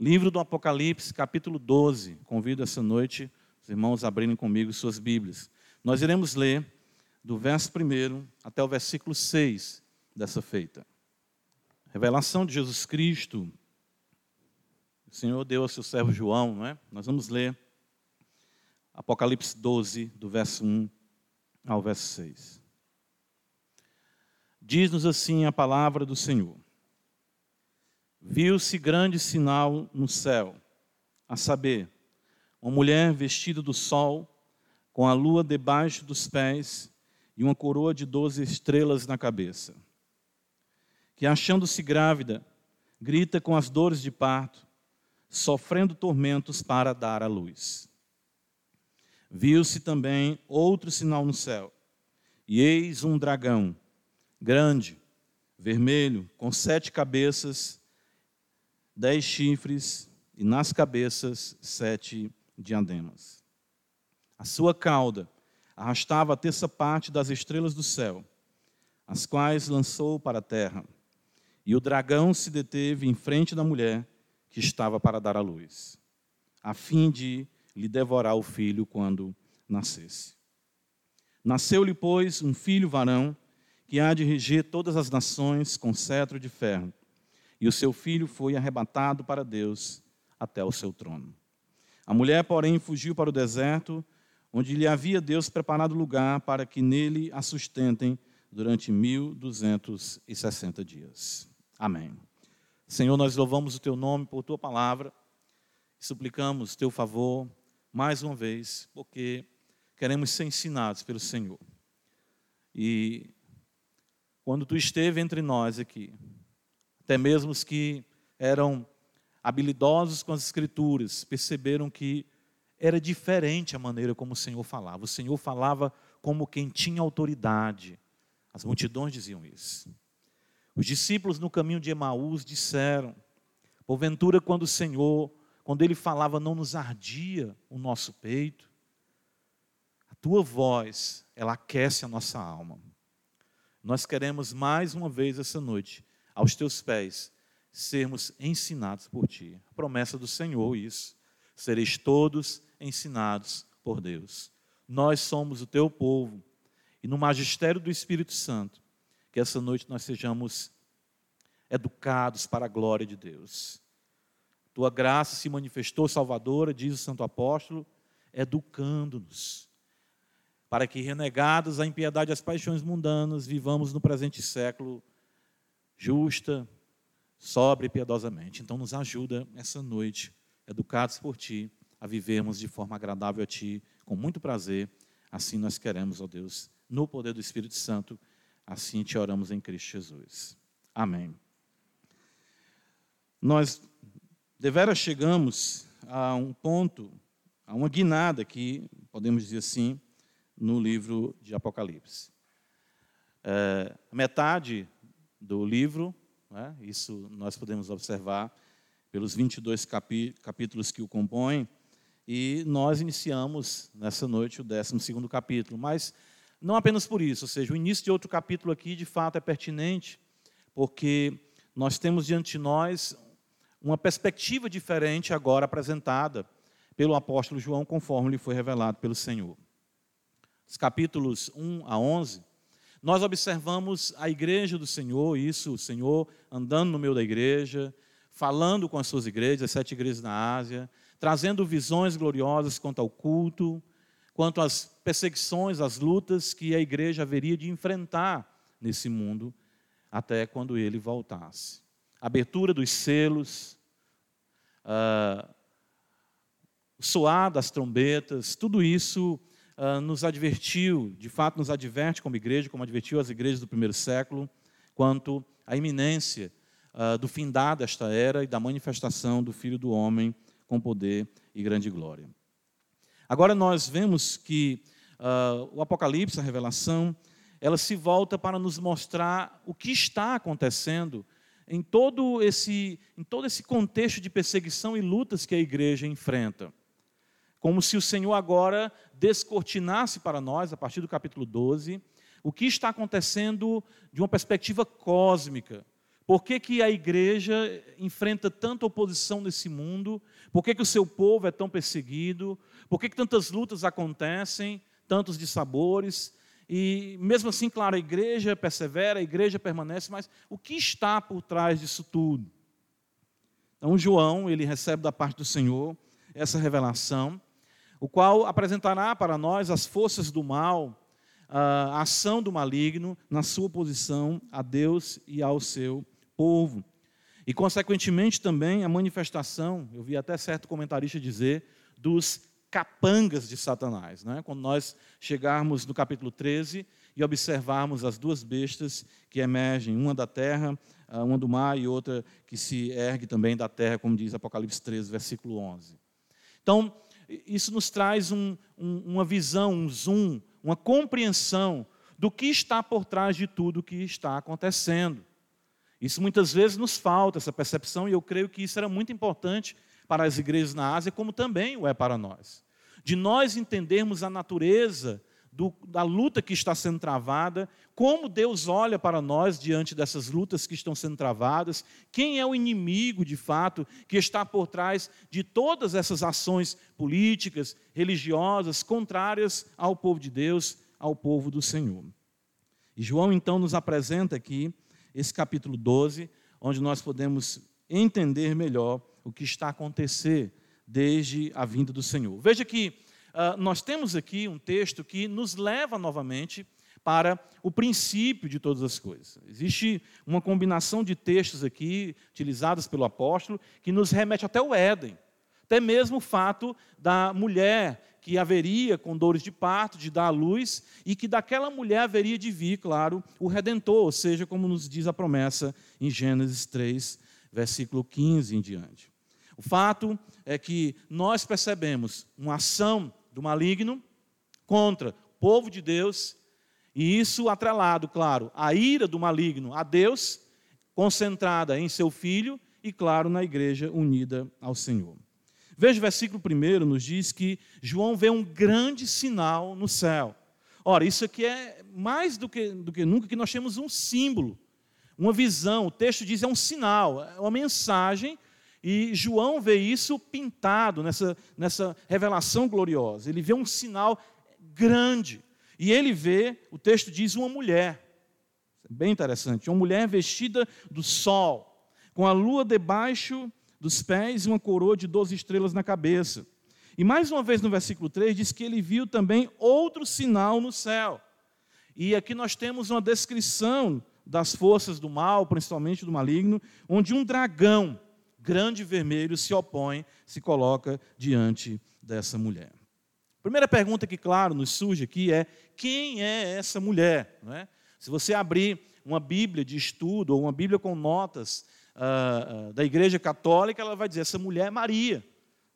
Livro do Apocalipse, capítulo 12. Convido essa noite os irmãos a abrirem comigo suas Bíblias. Nós iremos ler do verso 1 até o versículo 6 dessa feita. Revelação de Jesus Cristo. O Senhor deu ao seu servo João, não é? Nós vamos ler Apocalipse 12, do verso 1 ao verso 6. Diz-nos assim a palavra do Senhor. Viu-se grande sinal no céu, a saber, uma mulher vestida do sol, com a lua debaixo dos pés e uma coroa de doze estrelas na cabeça. Que, achando-se grávida, grita com as dores de parto, sofrendo tormentos para dar à luz. Viu-se também outro sinal no céu, e eis um dragão, grande, vermelho, com sete cabeças dez chifres e nas cabeças sete diademas. A sua cauda arrastava a terça parte das estrelas do céu, as quais lançou para a terra. E o dragão se deteve em frente da mulher que estava para dar à luz, a fim de lhe devorar o filho quando nascesse. Nasceu-lhe, pois, um filho varão, que há de reger todas as nações com cetro de ferro e o seu filho foi arrebatado para Deus até o seu trono. A mulher, porém, fugiu para o deserto, onde lhe havia Deus preparado lugar para que nele a sustentem durante 1260 dias. Amém. Senhor, nós louvamos o teu nome por tua palavra e suplicamos teu favor mais uma vez, porque queremos ser ensinados pelo Senhor. E quando tu esteve entre nós aqui, até mesmo os que eram habilidosos com as Escrituras, perceberam que era diferente a maneira como o Senhor falava. O Senhor falava como quem tinha autoridade. As multidões diziam isso. Os discípulos no caminho de Emaús disseram: porventura, quando o Senhor, quando Ele falava, não nos ardia o nosso peito. A tua voz, ela aquece a nossa alma. Nós queremos mais uma vez essa noite aos teus pés, sermos ensinados por ti. A promessa do Senhor, isso. Sereis todos ensinados por Deus. Nós somos o teu povo. E no magistério do Espírito Santo, que essa noite nós sejamos educados para a glória de Deus. Tua graça se manifestou salvadora, diz o Santo Apóstolo, educando-nos, para que, renegados à impiedade e às paixões mundanas, vivamos no presente século justa, sobre e piedosamente. Então, nos ajuda essa noite, educados por Ti, a vivermos de forma agradável a Ti, com muito prazer. Assim nós queremos, ó Deus, no poder do Espírito Santo. Assim te oramos em Cristo Jesus. Amém. Nós deveras chegamos a um ponto, a uma guinada aqui, podemos dizer assim, no livro de Apocalipse. É, metade do livro, né? isso nós podemos observar pelos 22 capítulos que o compõem, e nós iniciamos nessa noite o 12 capítulo, mas não apenas por isso, ou seja, o início de outro capítulo aqui de fato é pertinente, porque nós temos diante de nós uma perspectiva diferente agora apresentada pelo apóstolo João, conforme lhe foi revelado pelo Senhor. Os capítulos 1 a 11 nós observamos a igreja do Senhor, isso, o Senhor andando no meio da igreja, falando com as suas igrejas, as sete igrejas na Ásia, trazendo visões gloriosas quanto ao culto, quanto às perseguições, às lutas que a igreja haveria de enfrentar nesse mundo até quando ele voltasse. Abertura dos selos, uh, o soar das trombetas, tudo isso ah, nos advertiu, de fato nos adverte como igreja, como advertiu as igrejas do primeiro século, quanto à iminência uh, do findar desta era e da manifestação do Filho do Homem com poder e grande glória. Agora nós vemos que uh, o Apocalipse, a revelação, ela se volta para nos mostrar o que está acontecendo em todo esse, em todo esse contexto de perseguição e lutas que a igreja enfrenta como se o Senhor agora descortinasse para nós, a partir do capítulo 12, o que está acontecendo de uma perspectiva cósmica, Por que, que a igreja enfrenta tanta oposição nesse mundo? Por que, que o seu povo é tão perseguido? Por que, que tantas lutas acontecem, tantos dissabores? E mesmo assim, claro, a igreja persevera, a igreja permanece, mas o que está por trás disso tudo? Então, João, ele recebe da parte do Senhor essa revelação, o qual apresentará para nós as forças do mal, a ação do maligno na sua oposição a Deus e ao seu povo. E, consequentemente, também a manifestação, eu vi até certo comentarista dizer, dos capangas de Satanás. Né? Quando nós chegarmos no capítulo 13 e observarmos as duas bestas que emergem, uma da terra, uma do mar e outra que se ergue também da terra, como diz Apocalipse 13, versículo 11. Então, isso nos traz um, um, uma visão, um zoom, uma compreensão do que está por trás de tudo o que está acontecendo. Isso muitas vezes nos falta, essa percepção, e eu creio que isso era muito importante para as igrejas na Ásia, como também o é para nós. De nós entendermos a natureza do, da luta que está sendo travada, como Deus olha para nós diante dessas lutas que estão sendo travadas, quem é o inimigo de fato que está por trás de todas essas ações políticas, religiosas, contrárias ao povo de Deus, ao povo do Senhor. E João então nos apresenta aqui esse capítulo 12, onde nós podemos entender melhor o que está a acontecer desde a vinda do Senhor. Veja que uh, nós temos aqui um texto que nos leva novamente para o princípio de todas as coisas. Existe uma combinação de textos aqui, utilizados pelo apóstolo, que nos remete até o Éden. Até mesmo o fato da mulher que haveria com dores de parto, de dar à luz, e que daquela mulher haveria de vir, claro, o Redentor, ou seja, como nos diz a promessa em Gênesis 3, versículo 15 em diante. O fato é que nós percebemos uma ação do maligno contra o povo de Deus, e isso atrelado, claro, à ira do maligno a Deus, concentrada em seu filho e, claro, na igreja unida ao Senhor. Veja o versículo 1 nos diz que João vê um grande sinal no céu. Ora, isso aqui é mais do que, do que nunca que nós temos um símbolo, uma visão. O texto diz é um sinal, é uma mensagem e João vê isso pintado nessa, nessa revelação gloriosa. Ele vê um sinal grande. E ele vê, o texto diz, uma mulher. Bem interessante. Uma mulher vestida do sol, com a lua debaixo dos pés e uma coroa de doze estrelas na cabeça. E mais uma vez no versículo 3 diz que ele viu também outro sinal no céu. E aqui nós temos uma descrição das forças do mal, principalmente do maligno, onde um dragão grande vermelho se opõe, se coloca diante dessa mulher. Primeira pergunta que, claro, nos surge aqui é: quem é essa mulher? É? Se você abrir uma Bíblia de estudo ou uma Bíblia com notas uh, uh, da Igreja Católica, ela vai dizer: essa mulher é Maria.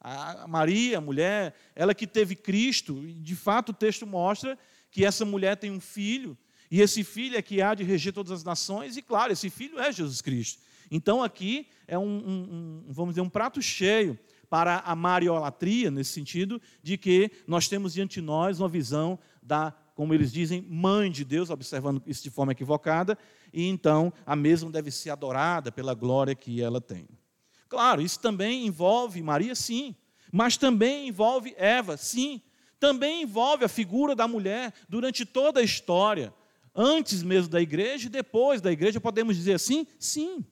A Maria, a mulher, ela que teve Cristo, e de fato o texto mostra que essa mulher tem um filho, e esse filho é que há de reger todas as nações, e claro, esse filho é Jesus Cristo. Então aqui é um, um, um, vamos dizer, um prato cheio para a mariolatria, nesse sentido, de que nós temos diante de nós uma visão da, como eles dizem, mãe de Deus, observando isso de forma equivocada, e então a mesma deve ser adorada pela glória que ela tem. Claro, isso também envolve Maria, sim, mas também envolve Eva, sim, também envolve a figura da mulher durante toda a história, antes mesmo da igreja e depois da igreja, podemos dizer assim? Sim.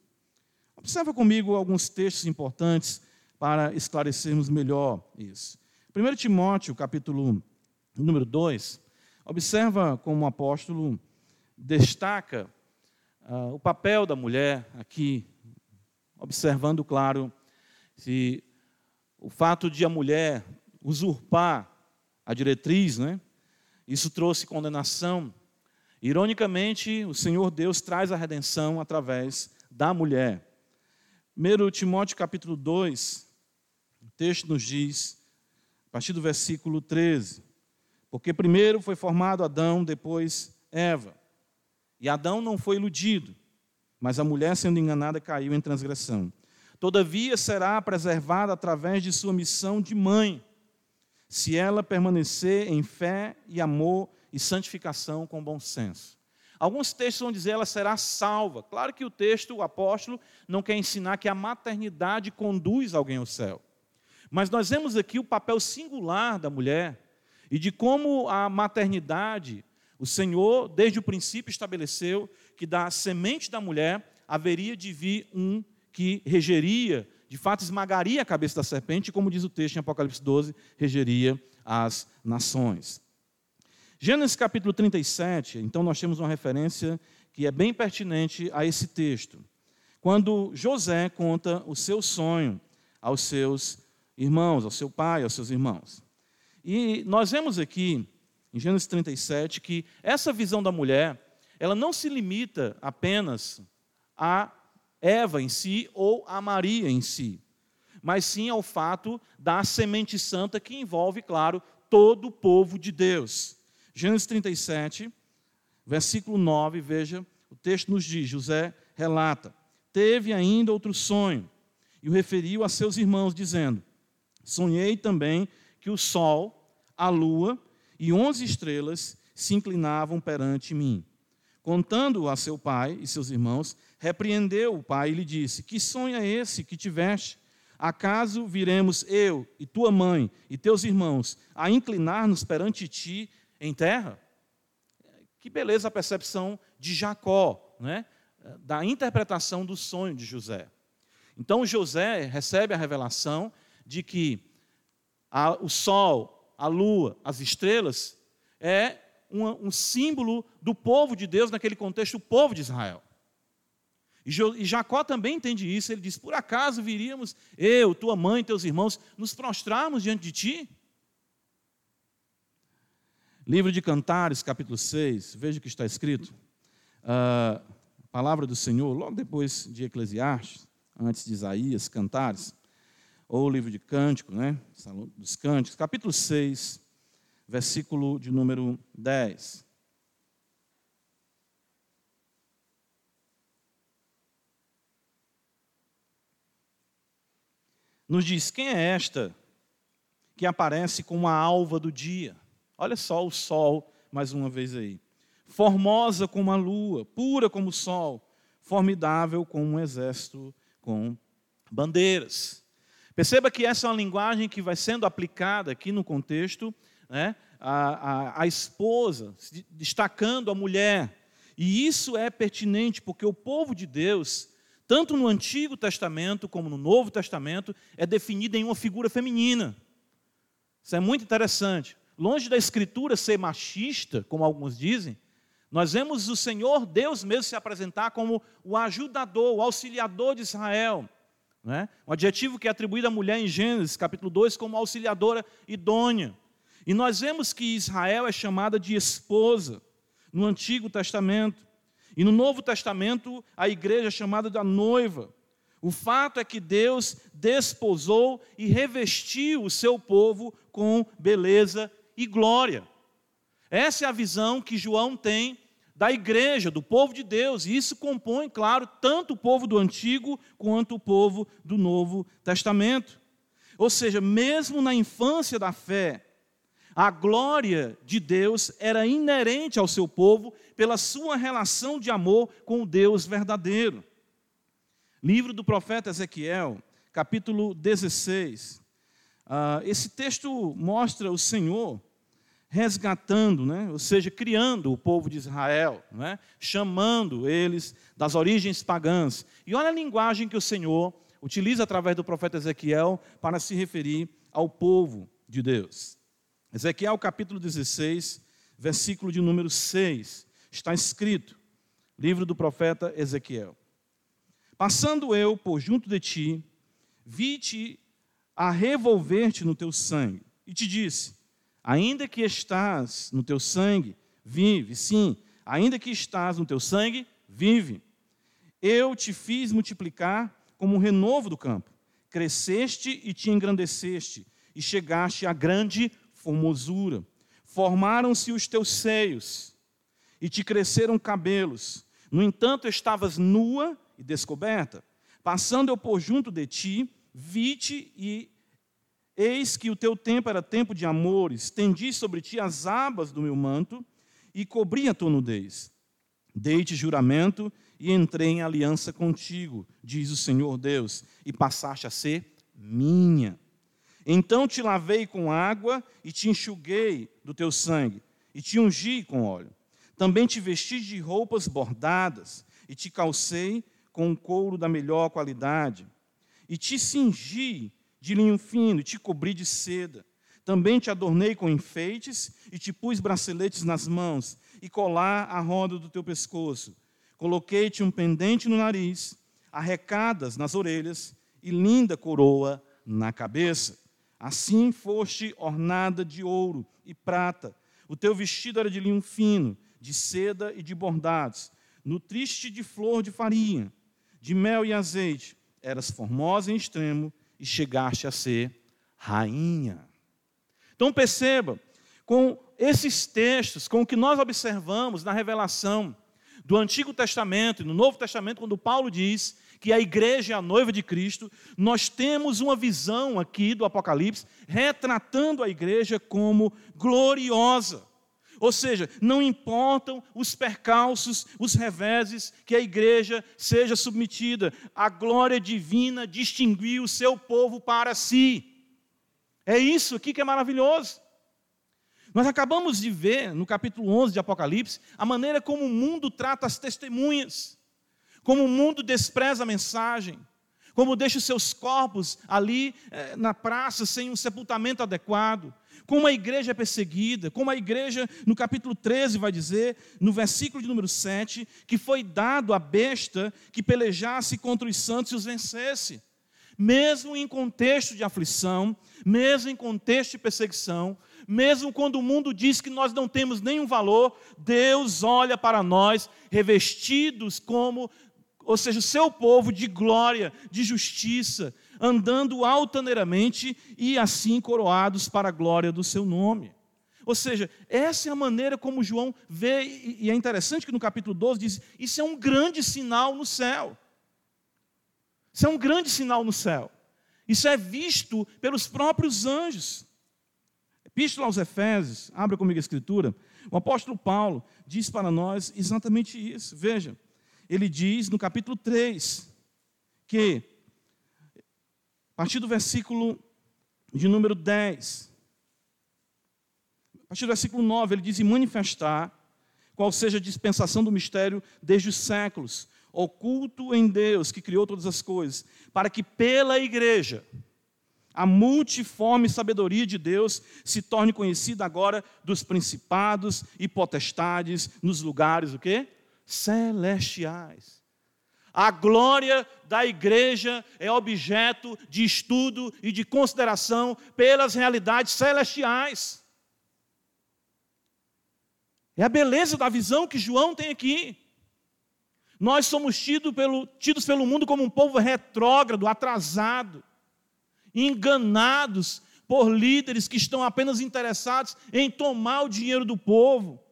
Observa comigo alguns textos importantes para esclarecermos melhor isso. 1 Timóteo, capítulo número 2, observa como o apóstolo destaca uh, o papel da mulher aqui, observando, claro, se o fato de a mulher usurpar a diretriz, né, isso trouxe condenação. Ironicamente, o Senhor Deus traz a redenção através da mulher. 1 Timóteo capítulo 2, o texto nos diz, a partir do versículo 13: Porque primeiro foi formado Adão, depois Eva. E Adão não foi iludido, mas a mulher, sendo enganada, caiu em transgressão. Todavia será preservada através de sua missão de mãe, se ela permanecer em fé e amor e santificação com bom senso. Alguns textos vão dizer ela será salva. Claro que o texto, o apóstolo, não quer ensinar que a maternidade conduz alguém ao céu. Mas nós vemos aqui o papel singular da mulher e de como a maternidade, o Senhor, desde o princípio, estabeleceu que da semente da mulher haveria de vir um que regeria, de fato esmagaria a cabeça da serpente, como diz o texto em Apocalipse 12, regeria as nações. Gênesis capítulo 37, então nós temos uma referência que é bem pertinente a esse texto. Quando José conta o seu sonho aos seus irmãos, ao seu pai, aos seus irmãos. E nós vemos aqui, em Gênesis 37, que essa visão da mulher, ela não se limita apenas a Eva em si ou a Maria em si, mas sim ao fato da semente santa que envolve, claro, todo o povo de Deus. Gênesis 37, versículo 9, veja, o texto nos diz: José relata: Teve ainda outro sonho, e o referiu a seus irmãos, dizendo: Sonhei também que o sol, a lua e onze estrelas se inclinavam perante mim. Contando a seu pai e seus irmãos, repreendeu o pai e lhe disse: Que sonho é esse que tiveste? Acaso viremos eu e tua mãe e teus irmãos a inclinar-nos perante ti em terra? Que beleza a percepção de Jacó, né? da interpretação do sonho de José. Então José recebe a revelação de que a, o sol, a lua, as estrelas é um, um, símbolo do povo de Deus, naquele contexto, o povo de Israel. E, jo, e Jacó também entende isso, ele diz: Por acaso viríamos, eu, tua mãe, teus irmãos, nos prostrarmos diante de ti? Livro de Cantares, capítulo 6, veja o que está escrito. Uh, palavra do Senhor, logo depois de Eclesiastes, antes de Isaías, Cantares ou o livro de Cântico, né? Dos Cânticos, capítulo 6, versículo de número 10. Nos diz: Quem é esta que aparece como a alva do dia? Olha só o sol, mais uma vez aí. Formosa como a lua, pura como o sol, formidável como um exército com bandeiras. Perceba que essa é uma linguagem que vai sendo aplicada aqui no contexto, né, a, a, a esposa, destacando a mulher. E isso é pertinente porque o povo de Deus, tanto no Antigo Testamento como no Novo Testamento, é definido em uma figura feminina. Isso é muito interessante. Longe da Escritura ser machista, como alguns dizem, nós vemos o Senhor Deus mesmo se apresentar como o ajudador, o auxiliador de Israel. Né? Um adjetivo que é atribuído à mulher em Gênesis, capítulo 2, como auxiliadora idônea. E nós vemos que Israel é chamada de esposa no Antigo Testamento. E no Novo Testamento, a igreja é chamada da noiva. O fato é que Deus desposou e revestiu o seu povo com beleza e glória. Essa é a visão que João tem da igreja, do povo de Deus. E isso compõe, claro, tanto o povo do Antigo quanto o povo do Novo Testamento. Ou seja, mesmo na infância da fé, a glória de Deus era inerente ao seu povo pela sua relação de amor com o Deus verdadeiro. Livro do profeta Ezequiel, capítulo 16. Ah, esse texto mostra o Senhor resgatando, né? ou seja, criando o povo de Israel, né? chamando eles das origens pagãs. E olha a linguagem que o Senhor utiliza através do profeta Ezequiel para se referir ao povo de Deus. Ezequiel capítulo 16, versículo de número 6, está escrito, livro do profeta Ezequiel. Passando eu por junto de ti, vi-te a revolver-te no teu sangue, e te disse: Ainda que estás no teu sangue, vive. Sim, ainda que estás no teu sangue, vive. Eu te fiz multiplicar como um renovo do campo. Cresceste e te engrandeceste, e chegaste à grande formosura. Formaram-se os teus seios, e te cresceram cabelos. No entanto, estavas nua e descoberta. Passando eu por junto de ti, vi-te e Eis que o teu tempo era tempo de amor, estendi sobre ti as abas do meu manto e cobri a tua nudez. Dei-te juramento e entrei em aliança contigo, diz o Senhor Deus, e passaste a ser minha. Então te lavei com água e te enxuguei do teu sangue, e te ungi com óleo. Também te vesti de roupas bordadas, e te calcei com couro da melhor qualidade, e te cingi de linho fino, e te cobri de seda. Também te adornei com enfeites, e te pus braceletes nas mãos, e colar a roda do teu pescoço. Coloquei-te um pendente no nariz, arrecadas nas orelhas, e linda coroa na cabeça. Assim foste ornada de ouro e prata. O teu vestido era de linho fino, de seda e de bordados. Nutriste de flor de farinha, de mel e azeite. Eras formosa em extremo e chegaste a ser rainha. Então perceba, com esses textos, com o que nós observamos na revelação do Antigo Testamento e no Novo Testamento, quando Paulo diz que a igreja é a noiva de Cristo, nós temos uma visão aqui do Apocalipse retratando a igreja como gloriosa. Ou seja, não importam os percalços, os reveses que a igreja seja submetida, a glória divina distinguiu o seu povo para si. É isso aqui que é maravilhoso. Nós acabamos de ver no capítulo 11 de Apocalipse a maneira como o mundo trata as testemunhas, como o mundo despreza a mensagem, como deixa os seus corpos ali eh, na praça sem um sepultamento adequado, como a igreja é perseguida, como a igreja, no capítulo 13, vai dizer, no versículo de número 7, que foi dado a besta que pelejasse contra os santos e os vencesse. Mesmo em contexto de aflição, mesmo em contexto de perseguição, mesmo quando o mundo diz que nós não temos nenhum valor, Deus olha para nós revestidos como, ou seja, o seu povo de glória, de justiça, andando altaneiramente e assim coroados para a glória do seu nome. Ou seja, essa é a maneira como João vê, e é interessante que no capítulo 12 diz: Isso é um grande sinal no céu. Isso é um grande sinal no céu. Isso é visto pelos próprios anjos. Epístola aos Efésios, abra comigo a escritura. O apóstolo Paulo diz para nós exatamente isso. Veja, ele diz no capítulo 3 que, a partir do versículo de número 10, a partir do versículo 9, ele diz: E manifestar qual seja a dispensação do mistério desde os séculos, oculto em Deus que criou todas as coisas, para que pela igreja a multiforme sabedoria de Deus se torne conhecida agora dos principados e potestades nos lugares o quê? celestiais. A glória da igreja é objeto de estudo e de consideração pelas realidades celestiais. É a beleza da visão que João tem aqui. Nós somos tidos pelo, tidos pelo mundo como um povo retrógrado, atrasado enganados por líderes que estão apenas interessados em tomar o dinheiro do povo,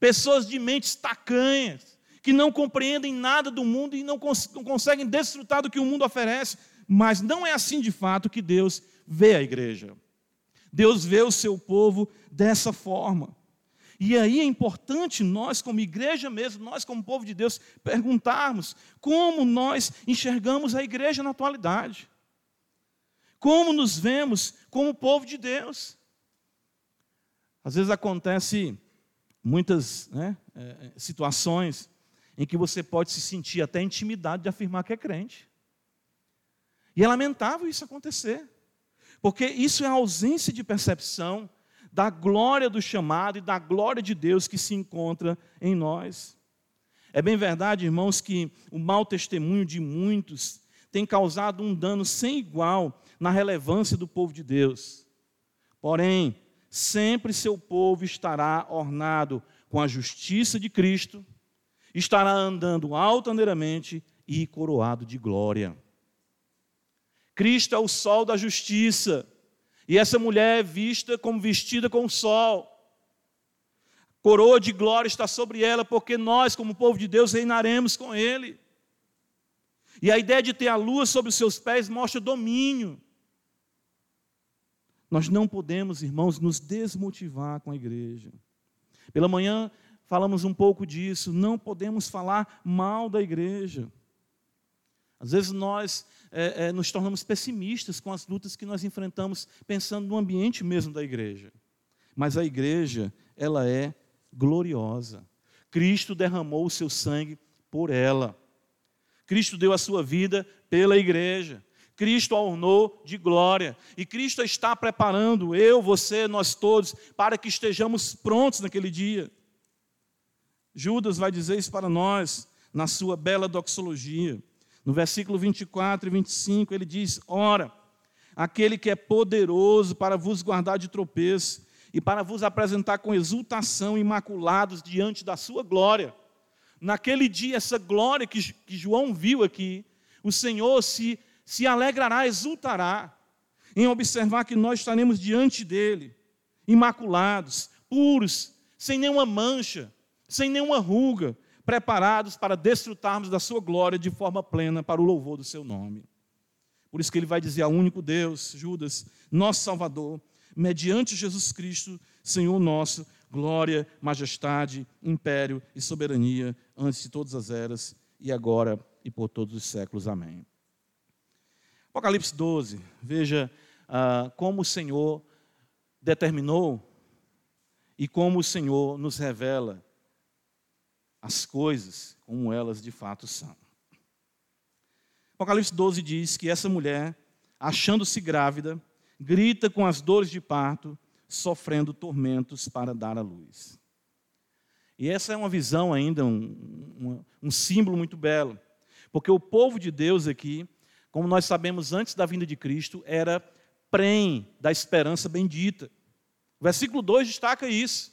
pessoas de mentes tacanhas, que não compreendem nada do mundo e não, cons não conseguem desfrutar do que o mundo oferece, mas não é assim de fato que Deus vê a igreja. Deus vê o seu povo dessa forma. E aí é importante nós, como igreja mesmo, nós, como povo de Deus, perguntarmos como nós enxergamos a igreja na atualidade. Como nos vemos como povo de Deus? Às vezes acontece muitas né, é, é, situações em que você pode se sentir até intimidado de afirmar que é crente. E é lamentável isso acontecer, porque isso é a ausência de percepção da glória do chamado e da glória de Deus que se encontra em nós. É bem verdade, irmãos, que o mau testemunho de muitos tem causado um dano sem igual na relevância do povo de Deus. Porém, sempre seu povo estará ornado com a justiça de Cristo, estará andando altaneiramente e coroado de glória. Cristo é o sol da justiça, e essa mulher é vista como vestida com o sol. Coroa de glória está sobre ela, porque nós, como povo de Deus, reinaremos com Ele. E a ideia de ter a lua sobre os seus pés mostra domínio. Nós não podemos, irmãos, nos desmotivar com a igreja. Pela manhã falamos um pouco disso, não podemos falar mal da igreja. Às vezes nós é, é, nos tornamos pessimistas com as lutas que nós enfrentamos, pensando no ambiente mesmo da igreja. Mas a igreja, ela é gloriosa. Cristo derramou o seu sangue por ela. Cristo deu a sua vida pela igreja. Cristo a ornou de glória. E Cristo está preparando eu, você, nós todos, para que estejamos prontos naquele dia. Judas vai dizer isso para nós na sua bela doxologia. No versículo 24 e 25, ele diz: Ora, aquele que é poderoso para vos guardar de tropeço e para vos apresentar com exultação imaculados diante da sua glória. Naquele dia, essa glória que, que João viu aqui, o Senhor se, se alegrará, exultará em observar que nós estaremos diante dele, imaculados, puros, sem nenhuma mancha, sem nenhuma ruga, preparados para desfrutarmos da sua glória de forma plena para o louvor do seu nome. Por isso que ele vai dizer ao único Deus, Judas, nosso Salvador, mediante Jesus Cristo, Senhor nosso, glória, majestade, império e soberania antes de todas as eras e agora e por todos os séculos. Amém. Apocalipse 12, veja ah, como o Senhor determinou e como o Senhor nos revela as coisas como elas de fato são. Apocalipse 12 diz que essa mulher, achando-se grávida, grita com as dores de parto, sofrendo tormentos para dar à luz. E essa é uma visão ainda, um, um, um símbolo muito belo, porque o povo de Deus aqui, como nós sabemos antes da vinda de Cristo, era prem da esperança bendita. O versículo 2 destaca isso.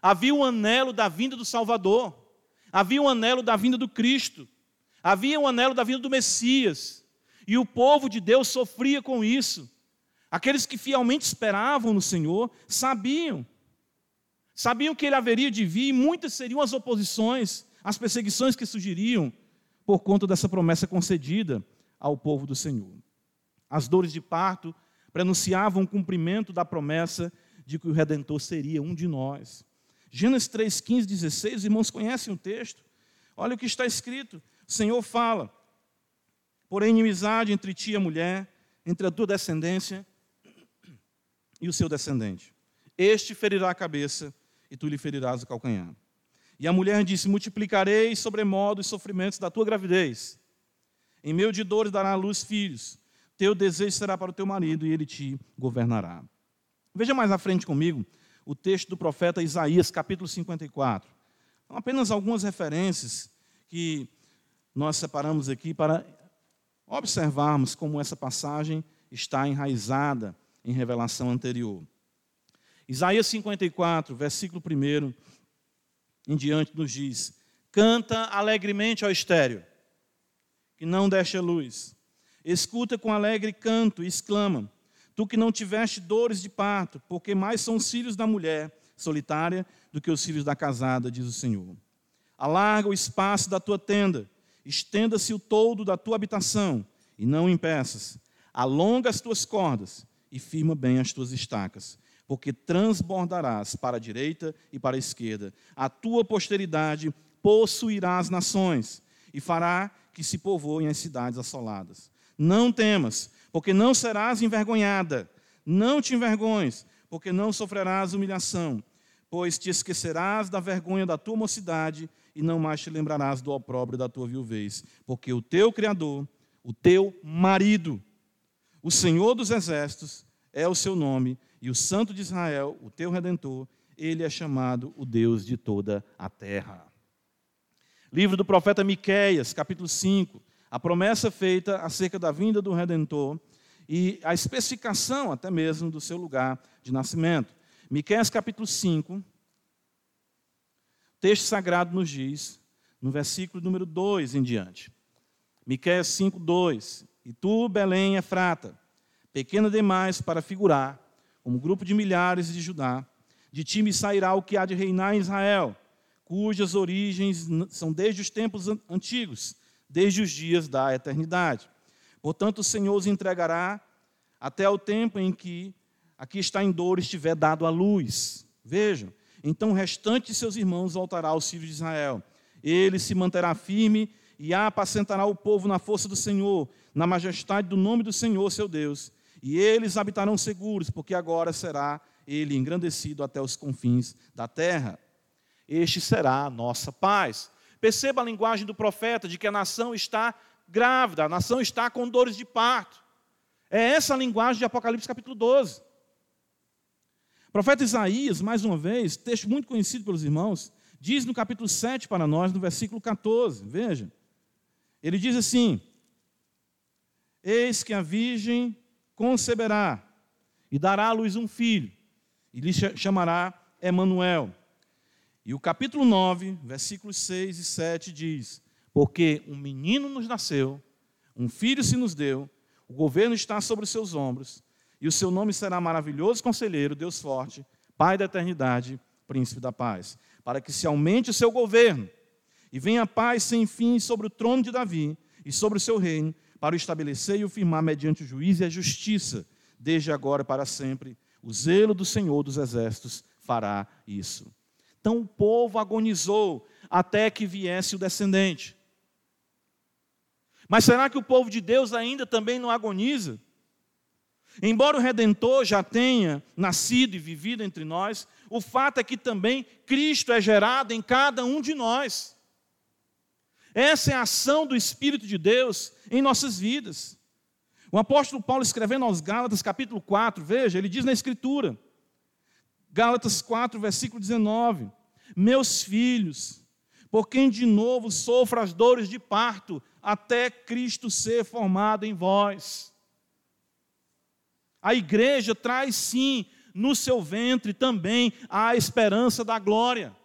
Havia um anelo da vinda do Salvador. Havia um anelo da vinda do Cristo, havia um anelo da vinda do Messias, e o povo de Deus sofria com isso. Aqueles que fielmente esperavam no Senhor sabiam, sabiam que ele haveria de vir, e muitas seriam as oposições, as perseguições que surgiriam por conta dessa promessa concedida ao povo do Senhor. As dores de parto prenunciavam o cumprimento da promessa de que o Redentor seria um de nós. Gênesis 3, 15, 16, os irmãos conhecem o texto. Olha o que está escrito. O Senhor fala: porém, inimizade entre ti e a mulher, entre a tua descendência e o seu descendente. Este ferirá a cabeça e tu lhe ferirás o calcanhar. E a mulher disse: Multiplicarei sobremodo os sofrimentos da tua gravidez. Em meio de dores dará à luz filhos. Teu desejo será para o teu marido e ele te governará. Veja mais à frente comigo, o texto do profeta Isaías, capítulo 54. São apenas algumas referências que nós separamos aqui para observarmos como essa passagem está enraizada em revelação anterior. Isaías 54, versículo 1 em diante, nos diz: Canta alegremente ao estéreo, que não deixa luz. Escuta com alegre canto e exclama: Tu que não tiveste dores de parto, porque mais são os filhos da mulher solitária do que os filhos da casada, diz o Senhor. Alarga o espaço da tua tenda, estenda-se o toldo da tua habitação, e não impeças. Alonga as tuas cordas e firma bem as tuas estacas, porque transbordarás para a direita e para a esquerda. A tua posteridade possuirá as nações e fará que se povoem as cidades assoladas. Não temas, porque não serás envergonhada. Não te envergonhes, porque não sofrerás humilhação, pois te esquecerás da vergonha da tua mocidade e não mais te lembrarás do opróbrio da tua viuvez, porque o teu Criador, o teu marido, o Senhor dos exércitos, é o seu nome, e o Santo de Israel, o teu redentor, ele é chamado o Deus de toda a terra. Livro do profeta Miqueias, capítulo 5 a promessa feita acerca da vinda do Redentor e a especificação até mesmo do seu lugar de nascimento. Miqueias capítulo 5, o texto sagrado nos diz, no versículo número 2 em diante. Miqueias 5, 2. E tu, Belém Efrata, pequena demais para figurar, como grupo de milhares de Judá, de ti me sairá o que há de reinar em Israel, cujas origens são desde os tempos antigos, desde os dias da eternidade. Portanto, o Senhor os entregará até o tempo em que aqui está em dor estiver dado a luz. Vejam, Então o restante de seus irmãos voltará aos filhos de Israel. Ele se manterá firme e apacentará o povo na força do Senhor, na majestade do nome do Senhor, seu Deus. E eles habitarão seguros, porque agora será ele engrandecido até os confins da terra. Este será a nossa paz. Perceba a linguagem do profeta de que a nação está grávida, a nação está com dores de parto. É essa a linguagem de Apocalipse capítulo 12. O profeta Isaías, mais uma vez, texto muito conhecido pelos irmãos, diz no capítulo 7 para nós, no versículo 14, veja. Ele diz assim: Eis que a virgem conceberá e dará à luz um filho, e lhe chamará Emanuel. E o capítulo 9, versículos 6 e 7 diz: Porque um menino nos nasceu, um filho se nos deu, o governo está sobre os seus ombros, e o seu nome será maravilhoso conselheiro, Deus forte, Pai da eternidade, príncipe da paz, para que se aumente o seu governo e venha a paz sem fim sobre o trono de Davi e sobre o seu reino, para o estabelecer e o firmar mediante o juízo e a justiça, desde agora para sempre. O zelo do Senhor dos exércitos fará isso. Então o povo agonizou até que viesse o descendente. Mas será que o povo de Deus ainda também não agoniza? Embora o Redentor já tenha nascido e vivido entre nós, o fato é que também Cristo é gerado em cada um de nós. Essa é a ação do Espírito de Deus em nossas vidas. O apóstolo Paulo, escrevendo aos Gálatas, capítulo 4, veja, ele diz na Escritura, Gálatas 4, versículo 19: Meus filhos, por quem de novo sofro as dores de parto, até Cristo ser formado em vós. A igreja traz sim no seu ventre também a esperança da glória.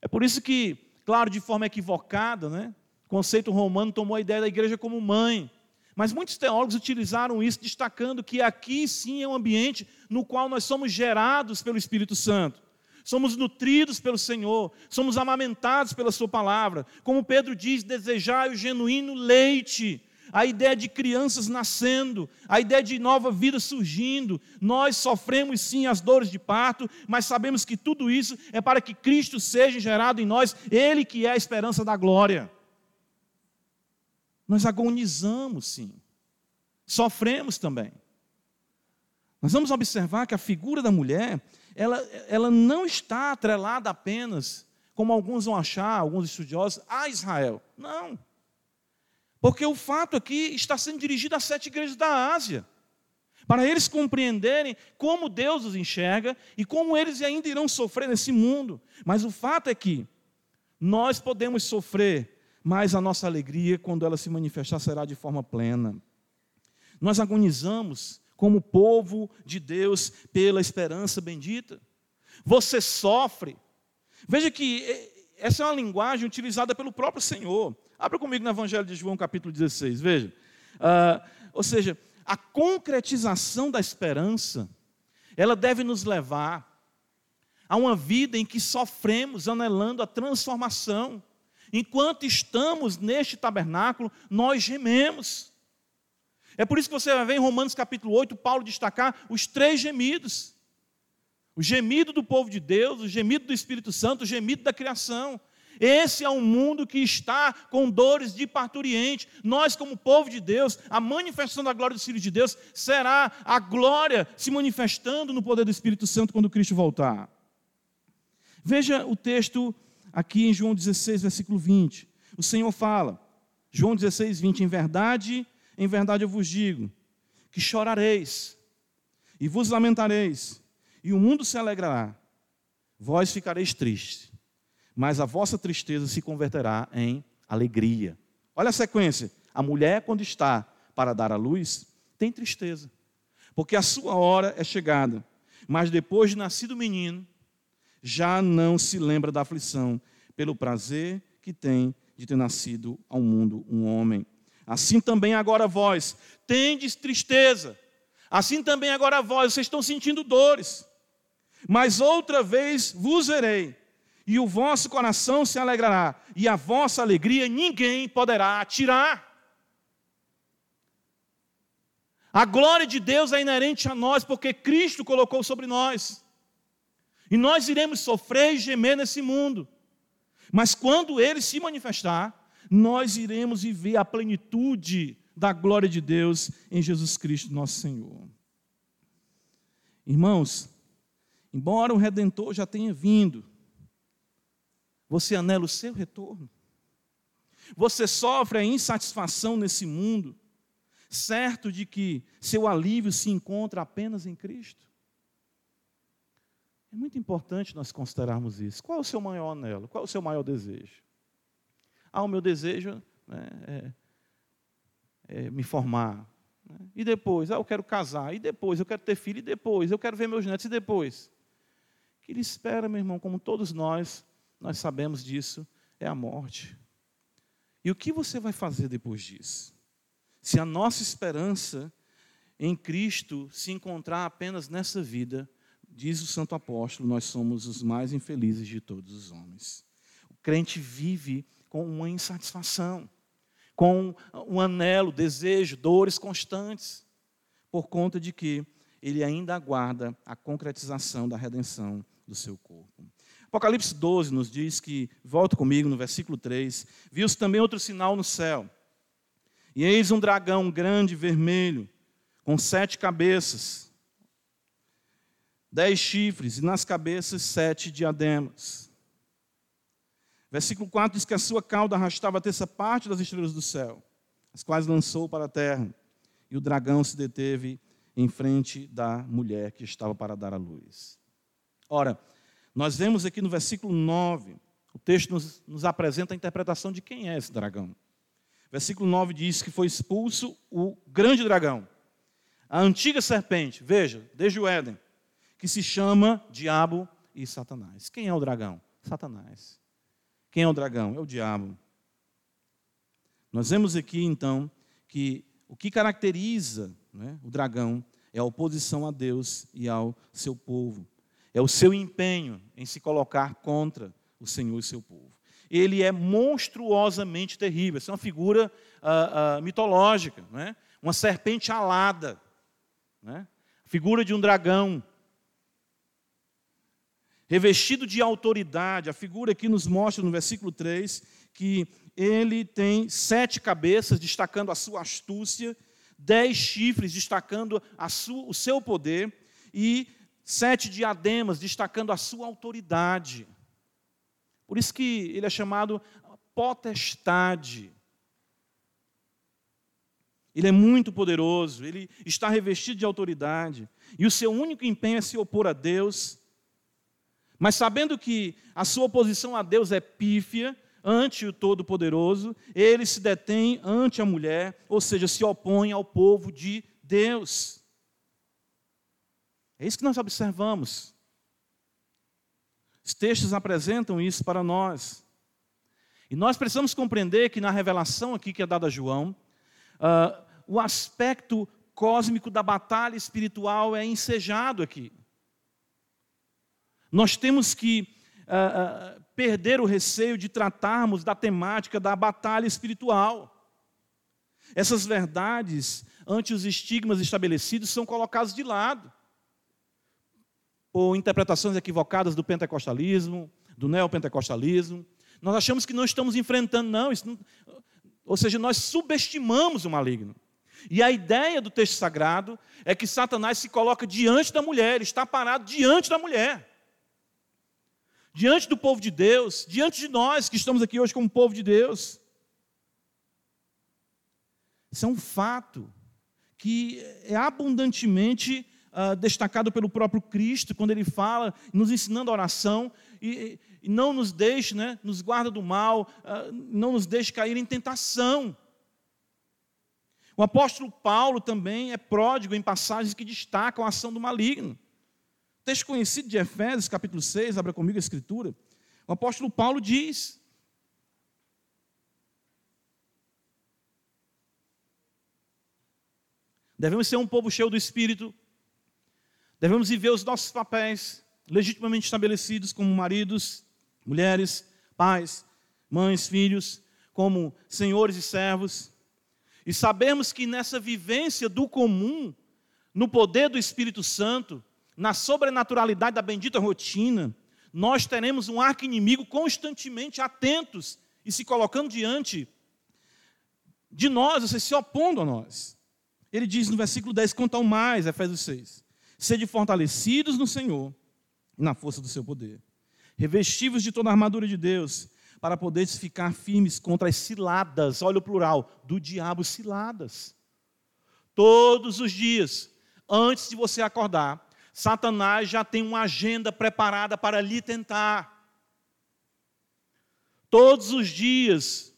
É por isso que, claro, de forma equivocada, né, o conceito romano tomou a ideia da igreja como mãe. Mas muitos teólogos utilizaram isso, destacando que aqui sim é um ambiente no qual nós somos gerados pelo Espírito Santo. Somos nutridos pelo Senhor, somos amamentados pela Sua palavra. Como Pedro diz, desejai o genuíno leite a ideia de crianças nascendo, a ideia de nova vida surgindo. Nós sofremos sim as dores de parto, mas sabemos que tudo isso é para que Cristo seja gerado em nós, Ele que é a esperança da glória. Nós agonizamos sim, sofremos também. Nós vamos observar que a figura da mulher, ela, ela não está atrelada apenas, como alguns vão achar, alguns estudiosos, a Israel. Não. Porque o fato aqui está sendo dirigido às sete igrejas da Ásia. Para eles compreenderem como Deus os enxerga e como eles ainda irão sofrer nesse mundo. Mas o fato é que nós podemos sofrer, mas a nossa alegria, quando ela se manifestar, será de forma plena. Nós agonizamos como povo de Deus pela esperança bendita. Você sofre. Veja que eh, essa é uma linguagem utilizada pelo próprio Senhor. Abra comigo no Evangelho de João, capítulo 16, veja. Uh, ou seja, a concretização da esperança, ela deve nos levar a uma vida em que sofremos anelando a transformação. Enquanto estamos neste tabernáculo, nós gememos. É por isso que você vai ver em Romanos capítulo 8, Paulo destacar os três gemidos. O gemido do povo de Deus, o gemido do Espírito Santo, o gemido da criação. Esse é um mundo que está com dores de parturiente. Nós, como povo de Deus, a manifestação da glória dos filhos de Deus será a glória se manifestando no poder do Espírito Santo quando Cristo voltar. Veja o texto aqui em João 16, versículo 20. O Senhor fala, João 16, 20: Em verdade, em verdade eu vos digo, que chorareis e vos lamentareis, e o mundo se alegrará, vós ficareis tristes mas a vossa tristeza se converterá em alegria. Olha a sequência. A mulher, quando está para dar à luz, tem tristeza, porque a sua hora é chegada. Mas depois de nascido o menino, já não se lembra da aflição, pelo prazer que tem de ter nascido ao mundo um homem. Assim também agora vós tendes tristeza. Assim também agora vós, vocês estão sentindo dores. Mas outra vez vos verei e o vosso coração se alegrará, e a vossa alegria ninguém poderá tirar. A glória de Deus é inerente a nós, porque Cristo colocou sobre nós. E nós iremos sofrer e gemer nesse mundo. Mas quando ele se manifestar, nós iremos viver a plenitude da glória de Deus em Jesus Cristo, nosso Senhor. Irmãos, embora o Redentor já tenha vindo, você anela o seu retorno. Você sofre a insatisfação nesse mundo, certo de que seu alívio se encontra apenas em Cristo. É muito importante nós considerarmos isso. Qual é o seu maior anelo? Qual é o seu maior desejo? Ah, o meu desejo né, é, é, me formar. Né? E depois, ah, eu quero casar. E depois, eu quero ter filho. E depois, eu quero ver meus netos. E depois? O que ele espera, meu irmão, como todos nós, nós sabemos disso, é a morte. E o que você vai fazer depois disso? Se a nossa esperança em Cristo se encontrar apenas nessa vida, diz o santo apóstolo, nós somos os mais infelizes de todos os homens. O crente vive com uma insatisfação, com um anelo, desejo, dores constantes, por conta de que ele ainda aguarda a concretização da redenção do seu corpo. Apocalipse 12 nos diz que, volta comigo no versículo 3, viu-se também outro sinal no céu. E eis um dragão grande vermelho, com sete cabeças, dez chifres, e nas cabeças sete diademas. Versículo 4 diz que a sua cauda arrastava a terça parte das estrelas do céu, as quais lançou para a terra, e o dragão se deteve em frente da mulher que estava para dar a luz. Ora, nós vemos aqui no versículo 9, o texto nos, nos apresenta a interpretação de quem é esse dragão. Versículo 9 diz que foi expulso o grande dragão, a antiga serpente, veja, desde o Éden, que se chama Diabo e Satanás. Quem é o dragão? Satanás. Quem é o dragão? É o diabo. Nós vemos aqui então que o que caracteriza né, o dragão é a oposição a Deus e ao seu povo. É o seu empenho em se colocar contra o Senhor e seu povo. Ele é monstruosamente terrível. Essa é uma figura uh, uh, mitológica, né? uma serpente alada, né? figura de um dragão revestido de autoridade. A figura aqui nos mostra no versículo 3 que ele tem sete cabeças, destacando a sua astúcia, dez chifres, destacando sua, o seu poder, e sete diademas, destacando a sua autoridade. Por isso que ele é chamado potestade. Ele é muito poderoso, ele está revestido de autoridade, e o seu único empenho é se opor a Deus mas sabendo que a sua oposição a Deus é pífia, ante o Todo-Poderoso, ele se detém ante a mulher, ou seja, se opõe ao povo de Deus. É isso que nós observamos. Os textos apresentam isso para nós. E nós precisamos compreender que na revelação aqui que é dada a João, uh, o aspecto cósmico da batalha espiritual é ensejado aqui. Nós temos que uh, uh, perder o receio de tratarmos da temática da batalha espiritual. Essas verdades, ante os estigmas estabelecidos, são colocadas de lado por interpretações equivocadas do pentecostalismo, do neopentecostalismo. Nós achamos que não estamos enfrentando, não, não ou seja, nós subestimamos o maligno. E a ideia do texto sagrado é que Satanás se coloca diante da mulher, está parado diante da mulher diante do povo de Deus, diante de nós que estamos aqui hoje como povo de Deus. Isso é um fato que é abundantemente uh, destacado pelo próprio Cristo, quando ele fala, nos ensinando a oração, e, e não nos deixe, né, nos guarda do mal, uh, não nos deixe cair em tentação. O apóstolo Paulo também é pródigo em passagens que destacam a ação do maligno. Texto conhecido de Efésios, capítulo 6, abra comigo a escritura. O apóstolo Paulo diz: Devemos ser um povo cheio do Espírito, devemos viver os nossos papéis legitimamente estabelecidos como maridos, mulheres, pais, mães, filhos, como senhores e servos, e sabemos que nessa vivência do comum, no poder do Espírito Santo, na sobrenaturalidade da bendita rotina, nós teremos um arco inimigo constantemente atentos e se colocando diante de nós, você se opondo a nós. Ele diz no versículo 10: quanto ao mais, Efésios 6, sede fortalecidos no Senhor e na força do seu poder, revestivos de toda a armadura de Deus, para poderes ficar firmes contra as ciladas, olha o plural, do diabo ciladas. Todos os dias, antes de você acordar, Satanás já tem uma agenda preparada para lhe tentar. Todos os dias,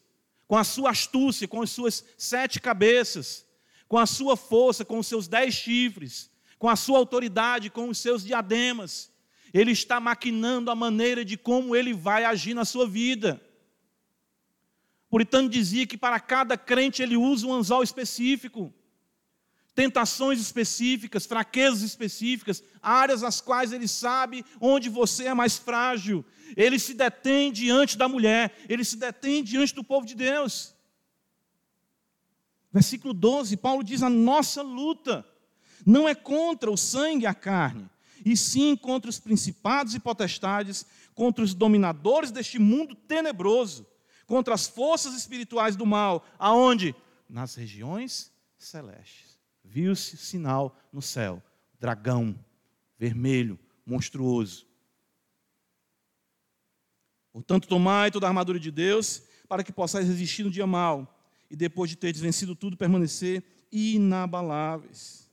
com a sua astúcia, com as suas sete cabeças, com a sua força, com os seus dez chifres, com a sua autoridade, com os seus diademas, ele está maquinando a maneira de como ele vai agir na sua vida. Puritano dizia que para cada crente ele usa um anzol específico tentações específicas, fraquezas específicas, áreas as quais ele sabe onde você é mais frágil. Ele se detém diante da mulher, ele se detém diante do povo de Deus. Versículo 12, Paulo diz: A nossa luta não é contra o sangue e a carne, e sim contra os principados e potestades, contra os dominadores deste mundo tenebroso, contra as forças espirituais do mal, aonde? Nas regiões celestes viu-se sinal no céu: dragão vermelho, monstruoso. Portanto, tomai toda a armadura de Deus, para que possais resistir no dia mal, e depois de ter vencido tudo, permanecer inabaláveis.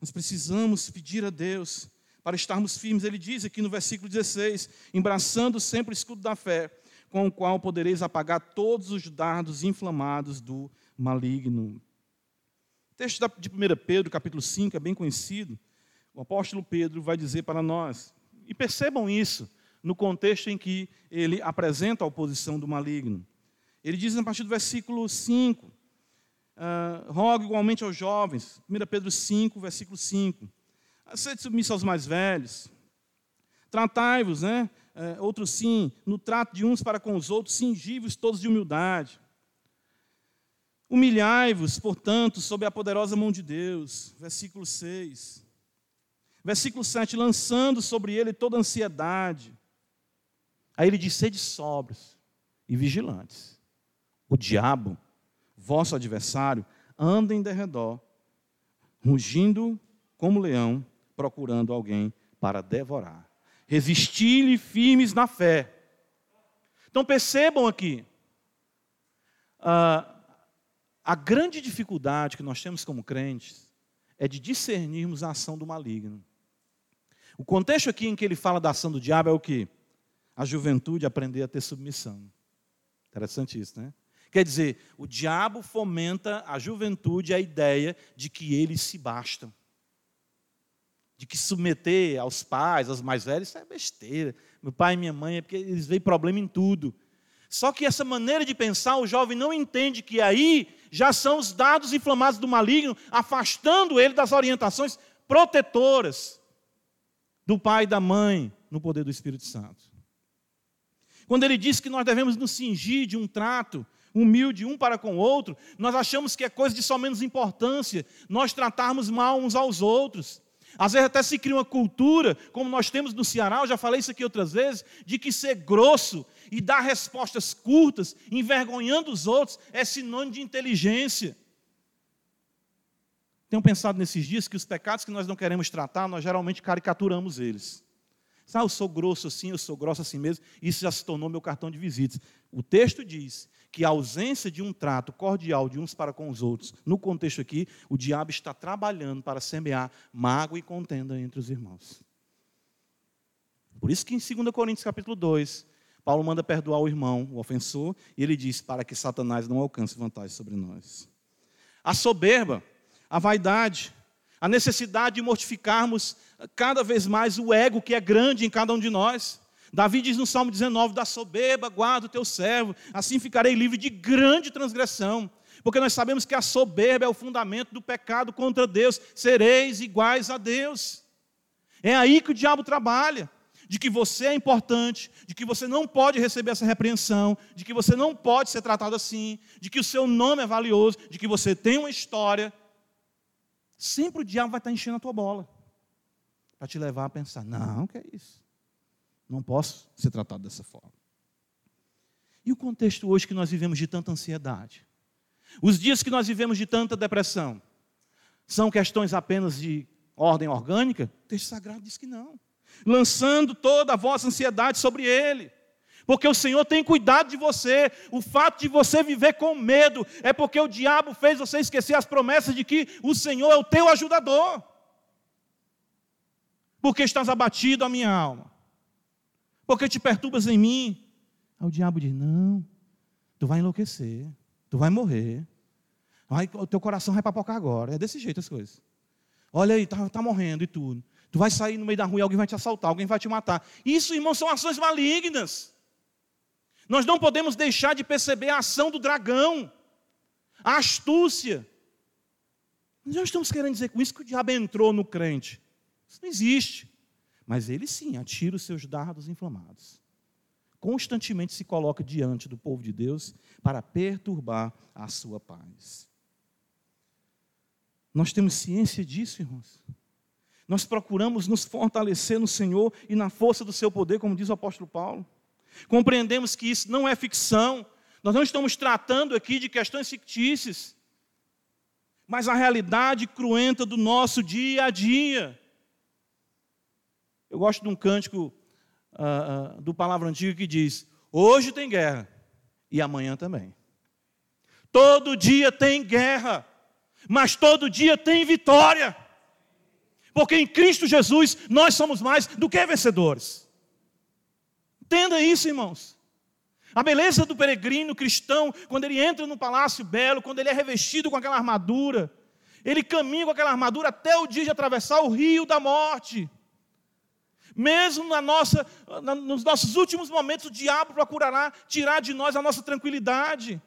Nós precisamos pedir a Deus para estarmos firmes. Ele diz aqui no versículo 16: embraçando sempre o escudo da fé, com o qual podereis apagar todos os dardos inflamados do maligno. Texto de 1 Pedro, capítulo 5, é bem conhecido. O apóstolo Pedro vai dizer para nós, e percebam isso no contexto em que ele apresenta a oposição do maligno. Ele diz a partir do versículo 5, uh, ah, igualmente aos jovens, 1 Pedro 5, versículo 5, sede submisso aos mais velhos, tratai-vos, né, uh, outros sim, no trato de uns para com os outros, cingivos todos de humildade, Humilhai-vos, portanto, sob a poderosa mão de Deus. Versículo 6. Versículo 7, lançando sobre ele toda ansiedade. Aí ele diz: sede sóbrios e vigilantes. O diabo, vosso adversário, anda em derredor, rugindo como leão, procurando alguém para devorar. Resisti-lhe firmes na fé. Então percebam aqui, uh, a grande dificuldade que nós temos como crentes é de discernirmos a ação do maligno. O contexto aqui em que ele fala da ação do diabo é o que? A juventude aprender a ter submissão. Interessante isso, né? Quer dizer, o diabo fomenta a juventude a ideia de que eles se bastam. De que submeter aos pais, aos mais velhos, isso é besteira. Meu pai e minha mãe, é porque eles veem problema em tudo. Só que essa maneira de pensar, o jovem não entende que aí já são os dados inflamados do maligno, afastando ele das orientações protetoras do pai e da mãe no poder do Espírito Santo. Quando ele diz que nós devemos nos cingir de um trato humilde um para com o outro, nós achamos que é coisa de só menos importância nós tratarmos mal uns aos outros. Às vezes até se cria uma cultura, como nós temos no Ceará, eu já falei isso aqui outras vezes, de que ser grosso e dar respostas curtas, envergonhando os outros, é sinônimo de inteligência. Tenho pensado nesses dias que os pecados que nós não queremos tratar, nós geralmente caricaturamos eles. Ah, eu sou grosso assim, eu sou grosso assim mesmo, isso já se tornou meu cartão de visitas. O texto diz que a ausência de um trato cordial de uns para com os outros, no contexto aqui, o diabo está trabalhando para semear mágoa e contenda entre os irmãos. Por isso que em 2 Coríntios capítulo 2, Paulo manda perdoar o irmão, o ofensor, e ele diz para que Satanás não alcance vantagem sobre nós. A soberba, a vaidade, a necessidade de mortificarmos cada vez mais o ego que é grande em cada um de nós. Davi diz no Salmo 19: Da soberba guarda o teu servo, assim ficarei livre de grande transgressão. Porque nós sabemos que a soberba é o fundamento do pecado contra Deus, sereis iguais a Deus. É aí que o diabo trabalha de que você é importante, de que você não pode receber essa repreensão, de que você não pode ser tratado assim, de que o seu nome é valioso, de que você tem uma história. Sempre o diabo vai estar enchendo a tua bola para te levar a pensar: não, que é isso? Não posso ser tratado dessa forma. E o contexto hoje que nós vivemos de tanta ansiedade? Os dias que nós vivemos de tanta depressão? São questões apenas de ordem orgânica? O texto sagrado diz que não. Lançando toda a vossa ansiedade sobre Ele. Porque o Senhor tem cuidado de você. O fato de você viver com medo é porque o diabo fez você esquecer as promessas de que o Senhor é o teu ajudador. Porque estás abatido a minha alma. Porque te perturbas em mim. Aí o diabo diz: Não, tu vai enlouquecer, tu vai morrer. Vai, o teu coração vai papocar agora. É desse jeito as coisas. Olha aí, está tá morrendo e tudo. Tu vai sair no meio da rua e alguém vai te assaltar, alguém vai te matar. Isso, irmãos, são ações malignas. Nós não podemos deixar de perceber a ação do dragão, a astúcia. Nós estamos querendo dizer com isso que o diabo entrou no crente. Isso não existe. Mas ele sim atira os seus dardos inflamados. Constantemente se coloca diante do povo de Deus para perturbar a sua paz. Nós temos ciência disso, irmãos. Nós procuramos nos fortalecer no Senhor e na força do seu poder, como diz o apóstolo Paulo. Compreendemos que isso não é ficção. Nós não estamos tratando aqui de questões fictícias, mas a realidade cruenta do nosso dia a dia. Eu gosto de um cântico uh, uh, do Palavra Antiga que diz: Hoje tem guerra e amanhã também. Todo dia tem guerra mas todo dia tem vitória. Porque em Cristo Jesus nós somos mais do que vencedores. Entenda isso, irmãos. A beleza do peregrino cristão, quando ele entra no palácio belo, quando ele é revestido com aquela armadura, ele caminha com aquela armadura até o dia de atravessar o rio da morte. Mesmo na nossa, nos nossos últimos momentos, o diabo procurará tirar de nós a nossa tranquilidade.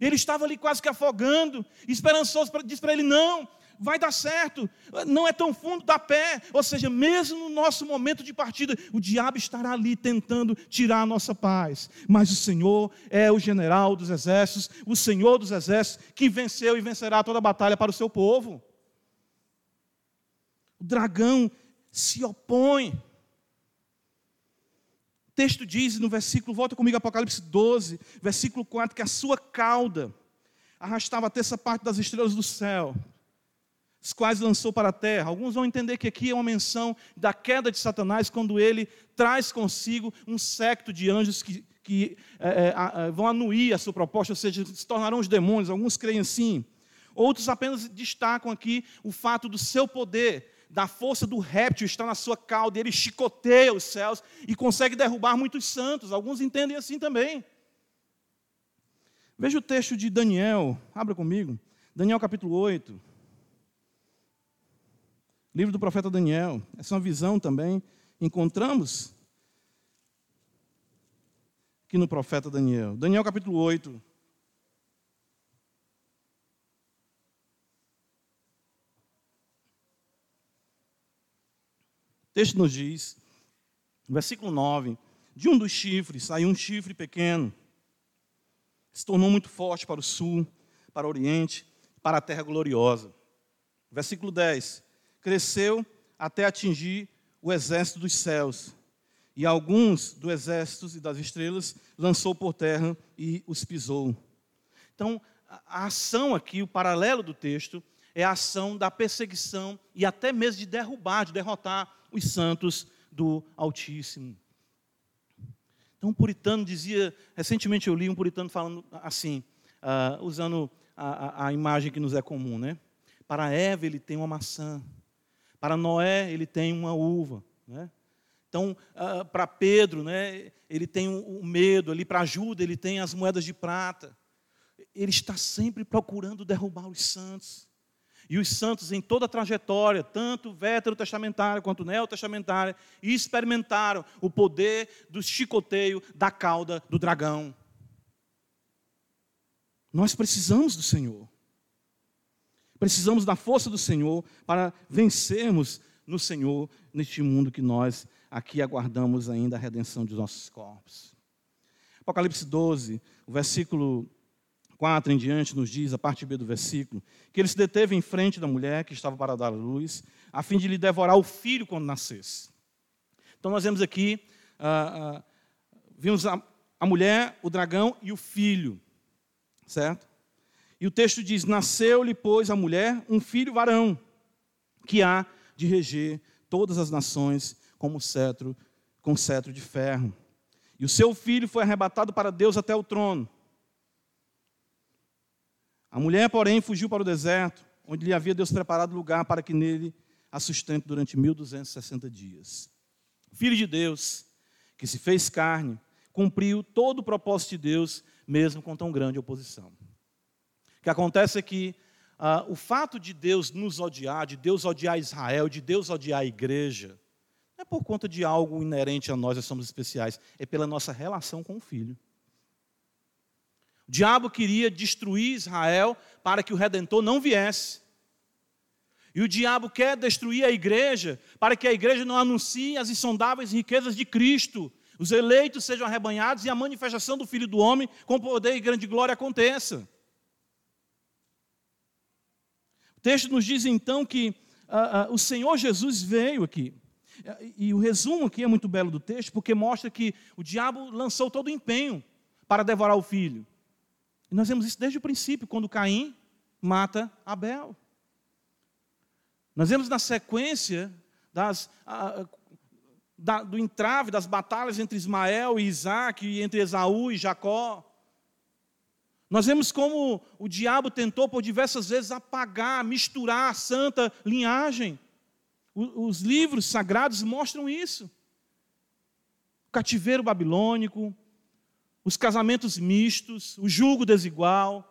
Ele estava ali quase que afogando, esperançoso, disse para ele: não, vai dar certo, não é tão fundo, dá pé. Ou seja, mesmo no nosso momento de partida, o diabo estará ali tentando tirar a nossa paz. Mas o Senhor é o general dos exércitos, o Senhor dos exércitos, que venceu e vencerá toda a batalha para o seu povo. O dragão se opõe texto diz no versículo, volta comigo, Apocalipse 12, versículo 4, que a sua cauda arrastava a terça parte das estrelas do céu, as quais lançou para a terra. Alguns vão entender que aqui é uma menção da queda de Satanás, quando ele traz consigo um secto de anjos que, que é, é, vão anuir a sua proposta, ou seja, se tornarão os demônios. Alguns creem assim. Outros apenas destacam aqui o fato do seu poder da força do réptil está na sua cauda, ele chicoteia os céus e consegue derrubar muitos santos. Alguns entendem assim também. Veja o texto de Daniel, abra comigo. Daniel capítulo 8. Livro do profeta Daniel. Essa é uma visão também. Encontramos aqui no profeta Daniel. Daniel capítulo 8. Texto nos diz, versículo 9: De um dos chifres saiu um chifre pequeno, se tornou muito forte para o sul, para o oriente, para a terra gloriosa. Versículo 10: Cresceu até atingir o exército dos céus, e alguns do exército e das estrelas lançou por terra e os pisou. Então, a ação aqui, o paralelo do texto, é a ação da perseguição e até mesmo de derrubar, de derrotar os santos do Altíssimo. Então, um puritano dizia, recentemente eu li um puritano falando assim, uh, usando a, a, a, imagem que nos é comum, né? Para Eva ele tem uma maçã, para Noé ele tem uma uva, né? Então, uh, para Pedro, né, ele tem o, o medo, ali para Judas ele tem as moedas de prata. Ele está sempre procurando derrubar os santos. E os santos, em toda a trajetória, tanto veterotestamentária quanto neotestamentária, experimentaram o poder do chicoteio da cauda do dragão. Nós precisamos do Senhor. Precisamos da força do Senhor para vencermos no Senhor neste mundo que nós aqui aguardamos ainda a redenção de nossos corpos. Apocalipse 12, o versículo 4 em diante nos diz, a parte B do versículo, que ele se deteve em frente da mulher que estava para dar a luz, a fim de lhe devorar o filho quando nascesse. Então nós vemos aqui, ah, ah, vimos a, a mulher, o dragão e o filho, certo? E o texto diz: Nasceu-lhe, pois, a mulher um filho varão, que há de reger todas as nações como cetro, com cetro de ferro. E o seu filho foi arrebatado para Deus até o trono. A mulher, porém, fugiu para o deserto, onde lhe havia Deus preparado lugar para que nele a sustente durante 1260 dias. Filho de Deus, que se fez carne, cumpriu todo o propósito de Deus, mesmo com tão grande oposição. O que acontece é que uh, o fato de Deus nos odiar, de Deus odiar Israel, de Deus odiar a igreja, não é por conta de algo inerente a nós, nós somos especiais, é pela nossa relação com o Filho. O diabo queria destruir Israel para que o redentor não viesse. E o diabo quer destruir a igreja para que a igreja não anuncie as insondáveis riquezas de Cristo, os eleitos sejam arrebanhados e a manifestação do Filho do Homem com poder e grande glória aconteça. O texto nos diz então que uh, uh, o Senhor Jesus veio aqui. E o resumo aqui é muito belo do texto, porque mostra que o diabo lançou todo o empenho para devorar o filho. E nós vemos isso desde o princípio, quando Caim mata Abel. Nós vemos na sequência das, uh, da, do entrave das batalhas entre Ismael e Isaac, entre Esaú e Jacó. Nós vemos como o diabo tentou por diversas vezes apagar, misturar a santa linhagem. Os livros sagrados mostram isso. O cativeiro babilônico, os casamentos mistos, o julgo desigual.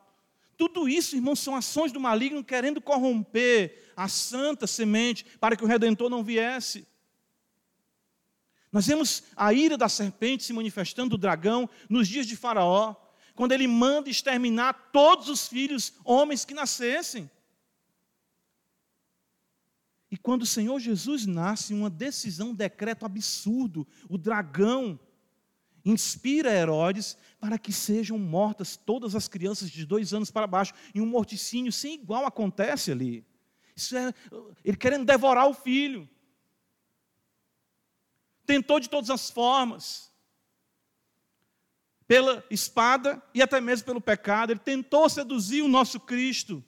Tudo isso, irmãos, são ações do maligno querendo corromper a santa semente para que o redentor não viesse. Nós vemos a ira da serpente se manifestando do dragão nos dias de Faraó quando ele manda exterminar todos os filhos homens que nascessem. E quando o Senhor Jesus nasce, uma decisão, um decreto absurdo, o dragão inspira Herodes para que sejam mortas todas as crianças de dois anos para baixo, e um morticínio sem igual acontece ali. Isso é, ele querendo devorar o filho. Tentou de todas as formas pela espada e até mesmo pelo pecado. Ele tentou seduzir o nosso Cristo,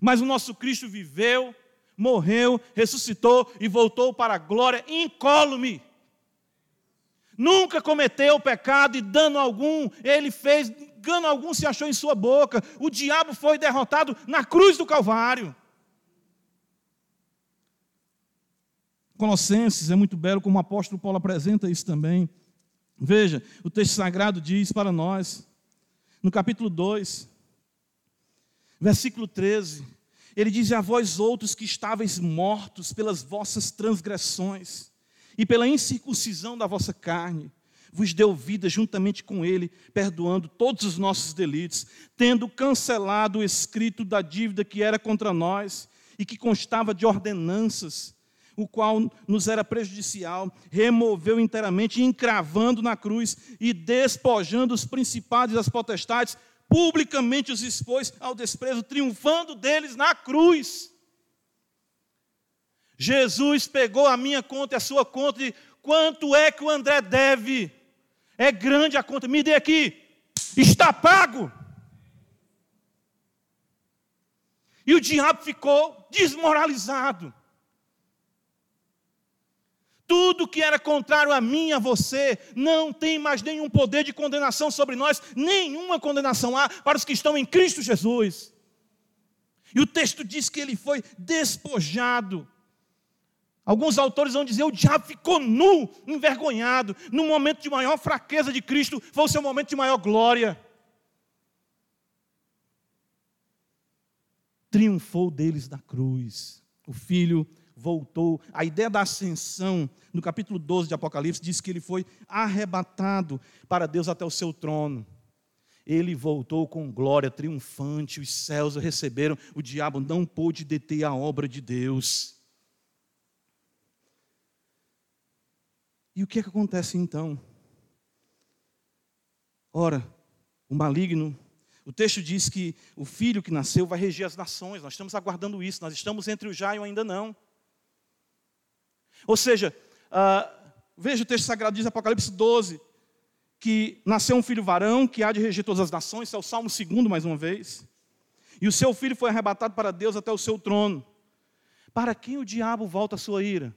mas o nosso Cristo viveu, morreu, ressuscitou e voltou para a glória incólume. Nunca cometeu pecado e dano algum ele fez, dano algum se achou em sua boca. O diabo foi derrotado na cruz do Calvário. Colossenses é muito belo como o apóstolo Paulo apresenta isso também. Veja, o texto sagrado diz para nós, no capítulo 2, versículo 13, ele diz: A vós outros que estáveis mortos pelas vossas transgressões e pela incircuncisão da vossa carne, vos deu vida juntamente com ele, perdoando todos os nossos delitos, tendo cancelado o escrito da dívida que era contra nós e que constava de ordenanças o qual nos era prejudicial, removeu inteiramente, encravando na cruz e despojando os principados e as potestades, publicamente os expôs ao desprezo, triunfando deles na cruz. Jesus pegou a minha conta e a sua conta e quanto é que o André deve? É grande a conta, me dê aqui, está pago. E o diabo ficou desmoralizado. Tudo que era contrário a mim, a você, não tem mais nenhum poder de condenação sobre nós, nenhuma condenação há para os que estão em Cristo Jesus. E o texto diz que ele foi despojado. Alguns autores vão dizer: o diabo ficou nu, envergonhado. No momento de maior fraqueza de Cristo, foi o seu momento de maior glória. Triunfou deles da cruz. O filho voltou. A ideia da ascensão, no capítulo 12 de Apocalipse, diz que ele foi arrebatado para Deus até o seu trono. Ele voltou com glória triunfante, os céus o receberam, o diabo não pôde deter a obra de Deus. E o que, é que acontece então? Ora, o maligno O texto diz que o filho que nasceu vai reger as nações. Nós estamos aguardando isso. Nós estamos entre o já e o ainda não. Ou seja, uh, veja o texto sagrado diz Apocalipse 12 que nasceu um filho varão que há de reger todas as nações. Esse é o Salmo 2 mais uma vez. E o seu filho foi arrebatado para Deus até o seu trono. Para quem o diabo volta a sua ira?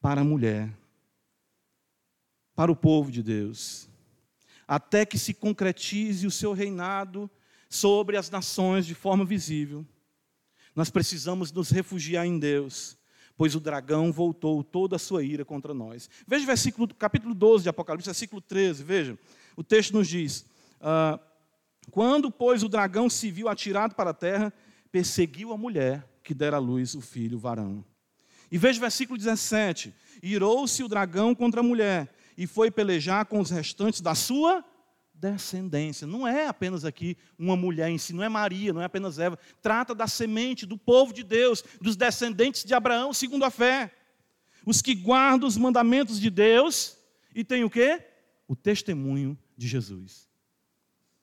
Para a mulher. Para o povo de Deus até que se concretize o seu reinado sobre as nações de forma visível. Nós precisamos nos refugiar em Deus, pois o dragão voltou toda a sua ira contra nós. Veja o versículo, capítulo 12 de Apocalipse, versículo 13, veja. O texto nos diz: ah, Quando, pois, o dragão se viu atirado para a terra, perseguiu a mulher que dera à luz o filho varão. E veja o versículo 17: Irou-se o dragão contra a mulher e foi pelejar com os restantes da sua descendência. Não é apenas aqui uma mulher em si, não é Maria, não é apenas Eva. Trata da semente, do povo de Deus, dos descendentes de Abraão, segundo a fé. Os que guardam os mandamentos de Deus e têm o quê? O testemunho de Jesus.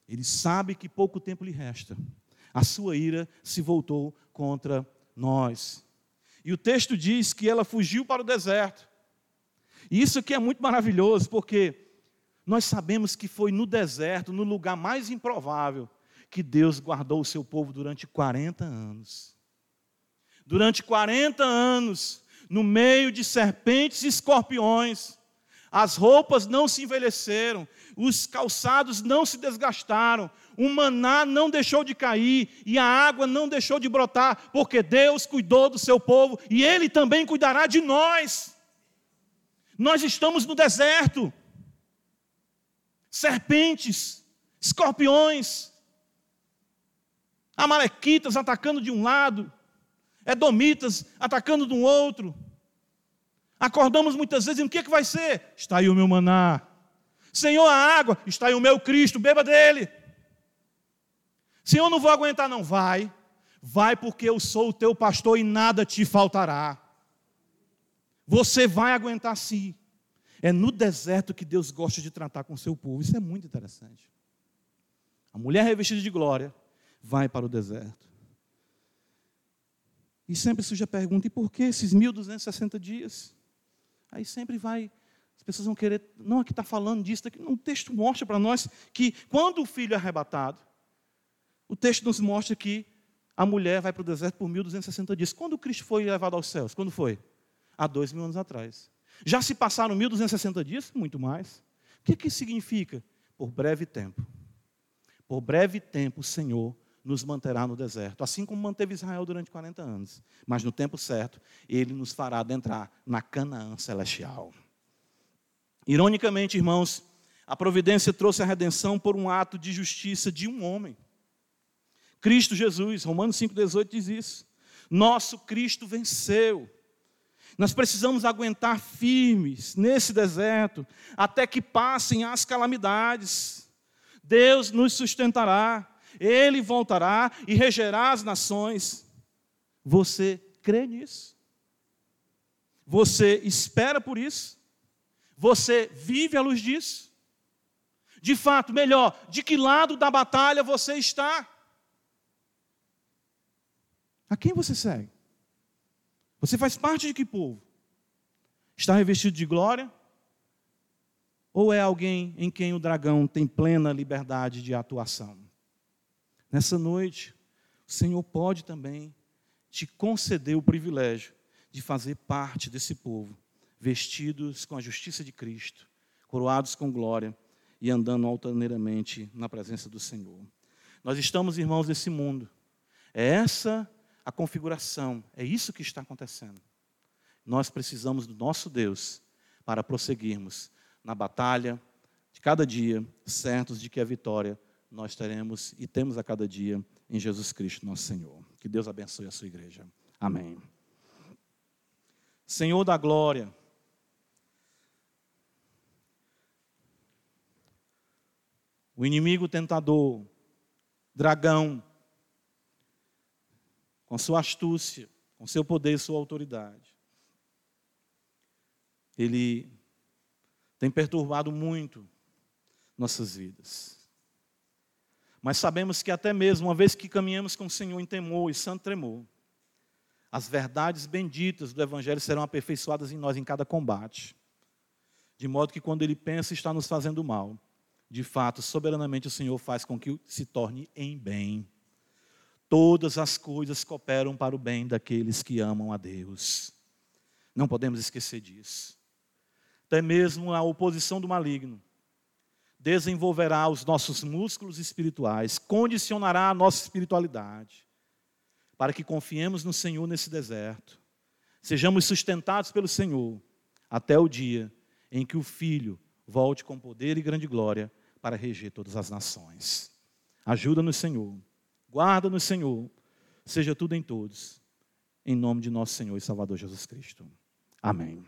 Ele sabe que pouco tempo lhe resta. A sua ira se voltou contra nós. E o texto diz que ela fugiu para o deserto. E isso aqui é muito maravilhoso, porque nós sabemos que foi no deserto, no lugar mais improvável, que Deus guardou o seu povo durante 40 anos. Durante 40 anos, no meio de serpentes e escorpiões, as roupas não se envelheceram, os calçados não se desgastaram, o maná não deixou de cair e a água não deixou de brotar, porque Deus cuidou do seu povo e Ele também cuidará de nós. Nós estamos no deserto. Serpentes, escorpiões, amalequitas atacando de um lado, edomitas atacando um outro. Acordamos muitas vezes e o que, é que vai ser? Está aí o meu maná. Senhor, a água, está aí o meu Cristo, beba dele. Senhor, não vou aguentar, não. Vai, vai porque eu sou o teu pastor e nada te faltará. Você vai aguentar sim. É no deserto que Deus gosta de tratar com o seu povo. Isso é muito interessante. A mulher revestida de glória vai para o deserto. E sempre surge a pergunta: e por que esses 1260 dias? Aí sempre vai, as pessoas vão querer, não, aqui está falando disso, daqui. o texto mostra para nós que quando o filho é arrebatado, o texto nos mostra que a mulher vai para o deserto por 1260 dias. Quando Cristo foi levado aos céus? Quando foi? Há dois mil anos atrás. Já se passaram 1260 dias? Muito mais. O que, que isso significa? Por breve tempo. Por breve tempo o Senhor nos manterá no deserto, assim como manteve Israel durante 40 anos. Mas no tempo certo, Ele nos fará adentrar na Canaã celestial. Ironicamente, irmãos, a providência trouxe a redenção por um ato de justiça de um homem. Cristo Jesus, Romanos 5,18 diz isso. Nosso Cristo venceu. Nós precisamos aguentar firmes nesse deserto até que passem as calamidades. Deus nos sustentará, Ele voltará e regerá as nações. Você crê nisso? Você espera por isso? Você vive à luz disso? De fato, melhor, de que lado da batalha você está? A quem você segue? Você faz parte de que povo? Está revestido de glória? Ou é alguém em quem o dragão tem plena liberdade de atuação? Nessa noite, o Senhor pode também te conceder o privilégio de fazer parte desse povo, vestidos com a justiça de Cristo, coroados com glória e andando altaneiramente na presença do Senhor. Nós estamos, irmãos, nesse mundo. É essa a configuração. É isso que está acontecendo. Nós precisamos do nosso Deus para prosseguirmos na batalha de cada dia, certos de que a vitória nós teremos e temos a cada dia em Jesus Cristo, nosso Senhor. Que Deus abençoe a sua igreja. Amém. Senhor da glória, o inimigo tentador, dragão, com sua astúcia, com seu poder e sua autoridade. Ele tem perturbado muito nossas vidas. Mas sabemos que até mesmo, uma vez que caminhamos com o Senhor em temor e santo tremor, as verdades benditas do Evangelho serão aperfeiçoadas em nós em cada combate. De modo que quando ele pensa está nos fazendo mal, de fato, soberanamente o Senhor faz com que se torne em bem. Todas as coisas cooperam para o bem daqueles que amam a Deus. Não podemos esquecer disso. Até mesmo a oposição do maligno desenvolverá os nossos músculos espirituais, condicionará a nossa espiritualidade, para que confiemos no Senhor nesse deserto, sejamos sustentados pelo Senhor até o dia em que o Filho volte com poder e grande glória para reger todas as nações. Ajuda-nos, Senhor, guarda-nos, Senhor, seja tudo em todos, em nome de nosso Senhor e Salvador Jesus Cristo. Amém.